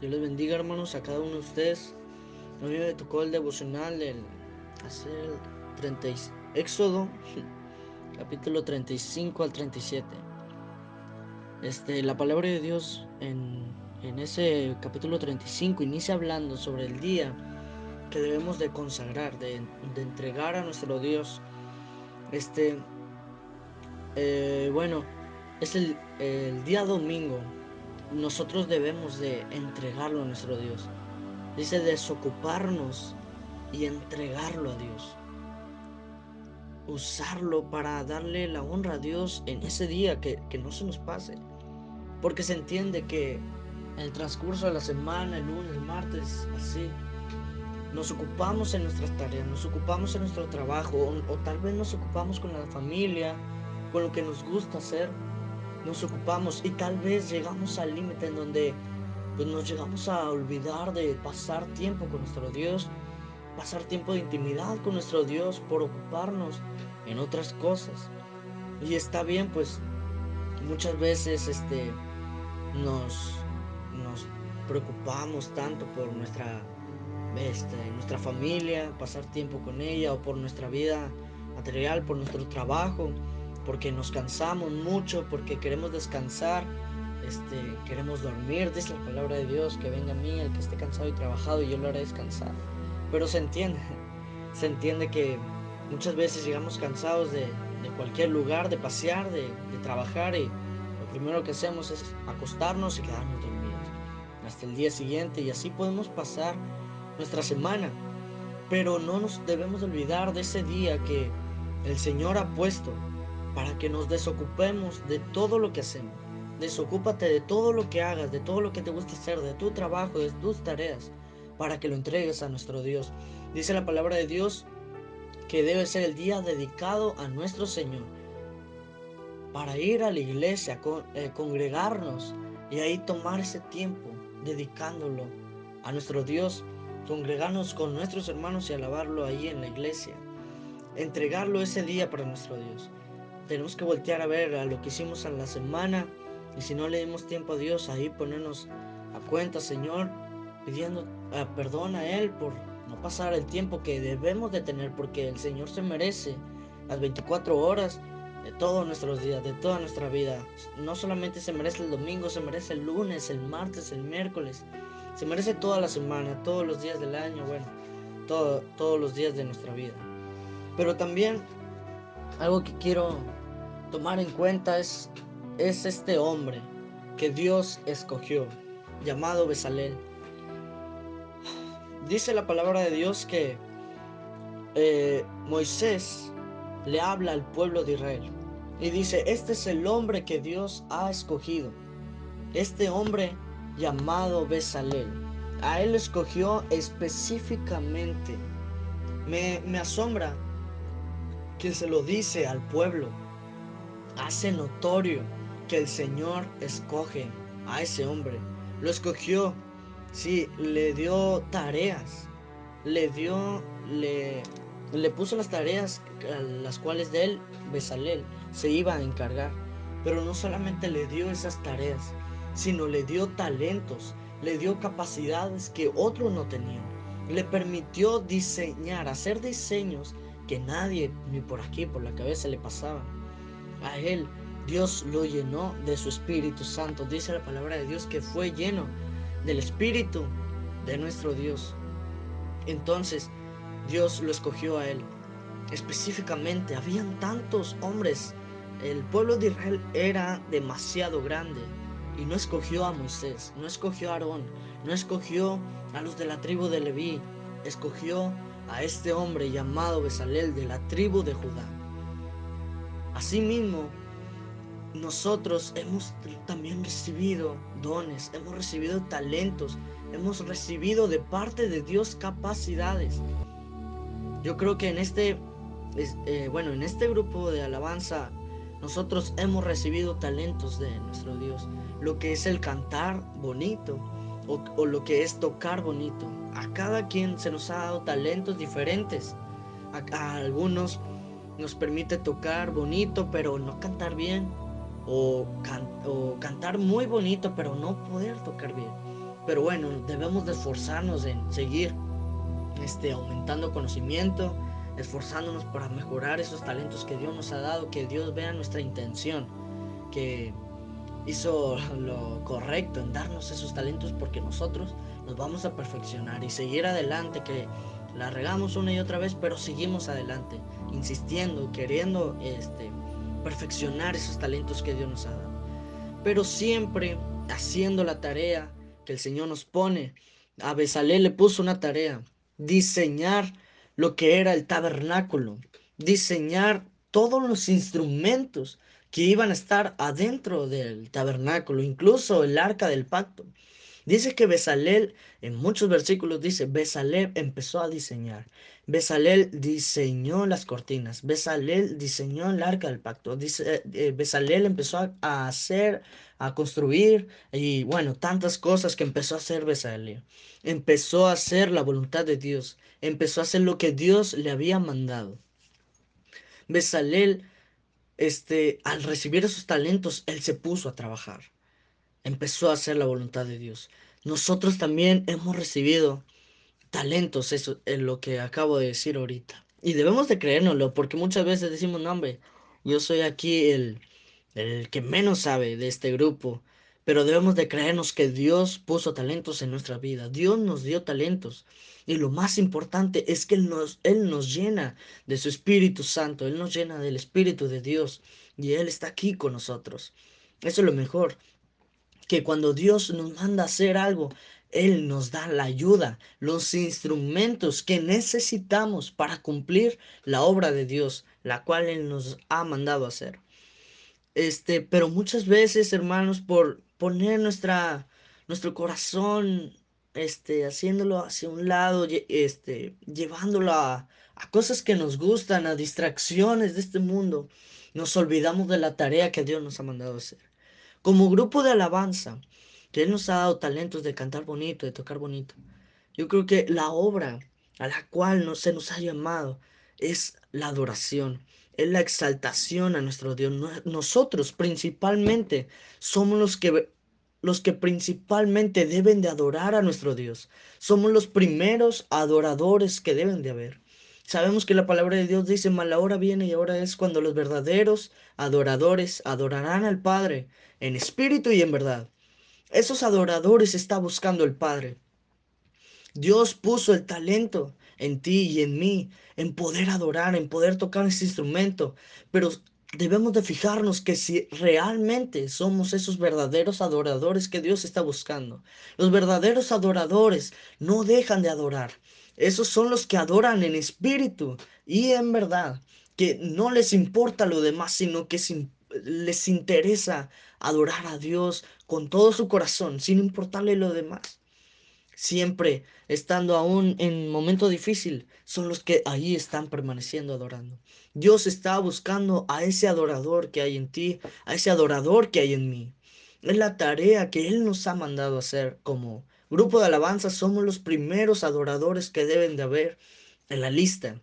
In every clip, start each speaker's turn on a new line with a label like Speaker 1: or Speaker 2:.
Speaker 1: Dios les bendiga, hermanos, a cada uno de ustedes. A mí me tocó el devocional del hacer 30, Éxodo, capítulo 35 al 37. Este, la palabra de Dios en, en ese capítulo 35 inicia hablando sobre el día que debemos de consagrar, de, de entregar a nuestro Dios. Este, eh, bueno, es el, el día domingo. Nosotros debemos de entregarlo a nuestro Dios. Dice desocuparnos y entregarlo a Dios. Usarlo para darle la honra a Dios en ese día, que, que no se nos pase. Porque se entiende que en el transcurso de la semana, el lunes, el martes, así, nos ocupamos en nuestras tareas, nos ocupamos en nuestro trabajo, o, o, tal vez nos ocupamos con la familia, con lo que nos gusta hacer, nos ocupamos y tal vez llegamos al límite en donde pues, nos llegamos a olvidar de pasar tiempo con nuestro Dios, pasar tiempo de intimidad con nuestro Dios por ocuparnos en otras cosas. Y está bien, pues muchas veces este, nos, nos preocupamos tanto por nuestra este, nuestra familia, pasar tiempo con ella o por nuestra vida material, por nuestro trabajo, porque nos cansamos mucho, porque queremos descansar, este, queremos dormir, dice la palabra de Dios, que venga a mí el que esté cansado y trabajado y yo lo haré descansar. Pero se entiende, se entiende que muchas veces llegamos cansados de, cualquier lugar, de pasear, de trabajar y lo primero que hacemos es acostarnos y quedarnos dormidos hasta el día siguiente y así podemos pasar nuestra semana. Pero no nos debemos olvidar de ese día que el Señor ha puesto para que nos desocupemos de todo lo que hacemos. Desocúpate de todo lo que hagas, de todo lo que te gusta hacer, de tu trabajo, de tus tareas, para que lo entregues a nuestro Dios. Dice la palabra de Dios que debe ser el día dedicado a nuestro Señor. Para ir a la iglesia, eh, congregarnos y ahí tomar ese tiempo dedicándolo a nuestro Dios congregarnos con nuestros hermanos y alabarlo ahí en la iglesia, entregarlo ese día para nuestro Dios. Tenemos que voltear a ver a lo que hicimos en la semana y si no le dimos tiempo a Dios, ahí ponernos a cuenta, Señor, pidiendo uh, perdón a Él por no pasar el tiempo que debemos de tener, porque el Señor se merece las 24 horas de todos nuestros días, de toda nuestra vida. No solamente se merece el domingo, se merece el lunes, el martes, el miércoles, se merece toda la semana, todos los días del año, bueno, todo, todos los días de nuestra vida. Pero también algo que quiero tomar en cuenta es, es este hombre que Dios escogió, llamado Besalel. Dice la palabra de Dios que eh, Moisés le habla al pueblo de Israel y dice, este es el hombre que Dios ha escogido. Este hombre llamado Besalel. A él escogió específicamente. Me, me asombra que se lo dice al pueblo. Hace notorio que el Señor escoge a ese hombre. Lo escogió. Sí, le dio tareas. Le dio, le, le puso las tareas las cuales de él, Besalel, se iba a encargar. Pero no solamente le dio esas tareas, sino le dio talentos, le dio capacidades que otros no tenían. Le permitió diseñar, hacer diseños que nadie ni por aquí, por la cabeza le pasaba. A él Dios lo llenó de su Espíritu Santo. Dice la palabra de Dios que fue lleno del Espíritu de nuestro Dios. Entonces Dios lo escogió a él. Específicamente, habían tantos hombres. El pueblo de Israel era demasiado grande. Y no escogió a Moisés, no escogió a Aarón, no escogió a los de la tribu de Leví, escogió a este hombre llamado Besalel de la tribu de Judá. Asimismo, nosotros hemos también recibido dones, hemos recibido talentos, hemos recibido de parte de Dios capacidades. Yo creo que en este, eh, bueno, en este grupo de alabanza, nosotros hemos recibido talentos de nuestro Dios lo que es el cantar bonito o, o, lo que es tocar bonito. A cada quien se nos ha dado talentos diferentes. A, algunos nos permite tocar bonito, pero no cantar bien. o, cantar muy bonito, pero no poder tocar bien. Pero bueno, debemos de esforzarnos en seguir este, aumentando conocimiento, esforzándonos para mejorar esos talentos que Dios nos ha dado, que Dios vea nuestra intención, que hizo lo correcto en darnos esos talentos porque nosotros nos vamos a perfeccionar y seguir adelante, que la regamos una y otra vez, pero seguimos adelante, insistiendo, queriendo este, perfeccionar esos talentos que Dios nos ha dado. Pero siempre haciendo la tarea que el Señor nos pone. A Besalé le puso una tarea, diseñar lo que era el tabernáculo, diseñar todos los instrumentos que iban a estar adentro del tabernáculo, incluso el arca del pacto. Dice que Besalel, en muchos versículos dice, Besalel empezó a diseñar. Besalel diseñó las cortinas. Besalel diseñó el arca del pacto. Dice, eh, Besalel empezó a, hacer, a construir y bueno, tantas cosas que empezó a hacer Besalel. Empezó a hacer la voluntad de Dios. Empezó a hacer lo que Dios le había mandado. Besalel, este, al recibir esos talentos, él se puso a trabajar empezó a hacer la voluntad de Dios. Nosotros también hemos recibido talentos, eso es lo que acabo de decir ahorita. Y debemos de creérnoslo, porque muchas veces decimos, no, hombre, yo soy aquí el, el que menos sabe de este grupo, pero debemos de creernos que Dios puso talentos en nuestra vida. Dios nos dio talentos. Y lo más importante es que Él nos, Él nos llena de su Espíritu Santo. Él nos llena del Espíritu de Dios. Y Él está aquí con nosotros. Eso es lo mejor que cuando Dios nos manda hacer algo, Él nos da la ayuda, los instrumentos que necesitamos para cumplir la obra de Dios, la cual Él nos ha mandado hacer. Este, pero muchas veces, hermanos, por poner nuestra, nuestro corazón, este, haciéndolo hacia un lado, este, llevándolo a, a cosas que nos gustan, a distracciones de este mundo, nos olvidamos de la tarea que Dios nos ha mandado hacer como grupo de alabanza, que Él nos ha dado talentos de cantar bonito, de tocar bonito. Yo creo que la obra a la cual no, se nos ha llamado es la adoración, es la exaltación a nuestro Dios. Nosotros principalmente somos los que los que principalmente deben de adorar a nuestro Dios. Somos los primeros adoradores que deben de haber. Sabemos que la palabra de Dios dice, mal hora viene y ahora es cuando los verdaderos adoradores adorarán al Padre en espíritu y en verdad. Esos adoradores está buscando el Padre. Dios puso el talento en ti y en mí, en poder adorar, en poder tocar ese instrumento, pero debemos de fijarnos que si realmente somos esos verdaderos adoradores que Dios está buscando. Los verdaderos adoradores no dejan de adorar. Esos son los que adoran en espíritu y en verdad, que no les importa lo demás, sino que les interesa adorar a Dios con todo su corazón, sin importarle lo demás. Siempre estando aún en momento difícil, son los que ahí están permaneciendo adorando. Dios está buscando a ese adorador que hay en ti, a ese adorador que hay en mí. Es la tarea que Él nos ha mandado hacer como grupo de alabanza. Somos los primeros adoradores que deben de haber en la lista.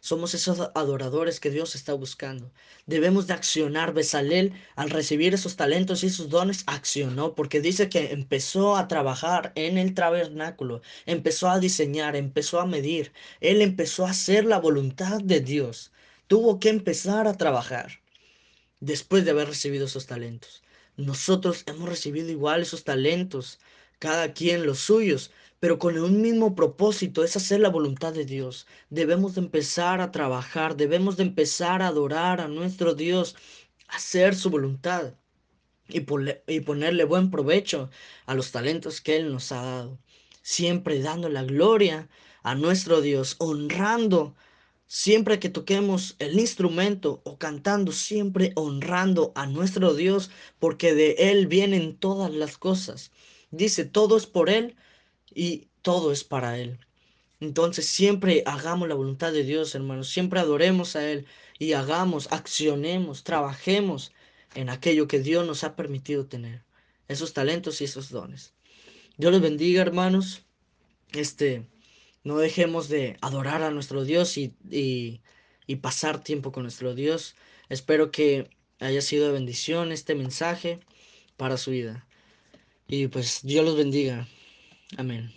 Speaker 1: Somos esos adoradores que Dios está buscando. Debemos de accionar. Besalel, al recibir esos talentos y esos dones, accionó porque dice que empezó a trabajar en el tabernáculo, empezó a diseñar, empezó a medir. Él empezó a hacer la voluntad de Dios. Tuvo que empezar a trabajar después de haber recibido esos talentos. Nosotros hemos recibido igual esos talentos, cada quien los suyos, pero con un mismo propósito, es hacer la voluntad de Dios. Debemos de empezar a trabajar, debemos de empezar a adorar a nuestro Dios, hacer su voluntad y, ponerle buen provecho a los talentos que Él nos ha dado. Siempre dando la gloria a nuestro Dios, honrando siempre que toquemos el instrumento o cantando, siempre honrando a nuestro Dios, porque de Él vienen todas las cosas. Dice, todo es por Él y todo es para Él. Entonces siempre hagamos la voluntad de Dios, hermanos. Siempre adoremos a Él y hagamos, accionemos, trabajemos en aquello que Dios nos ha permitido tener. Esos talentos y esos dones. Dios los bendiga, hermanos. Este, no dejemos de adorar a nuestro Dios y, y, y pasar tiempo con nuestro Dios. Espero que haya sido de bendición este mensaje para su vida. Y pues Dios los bendiga. Amén.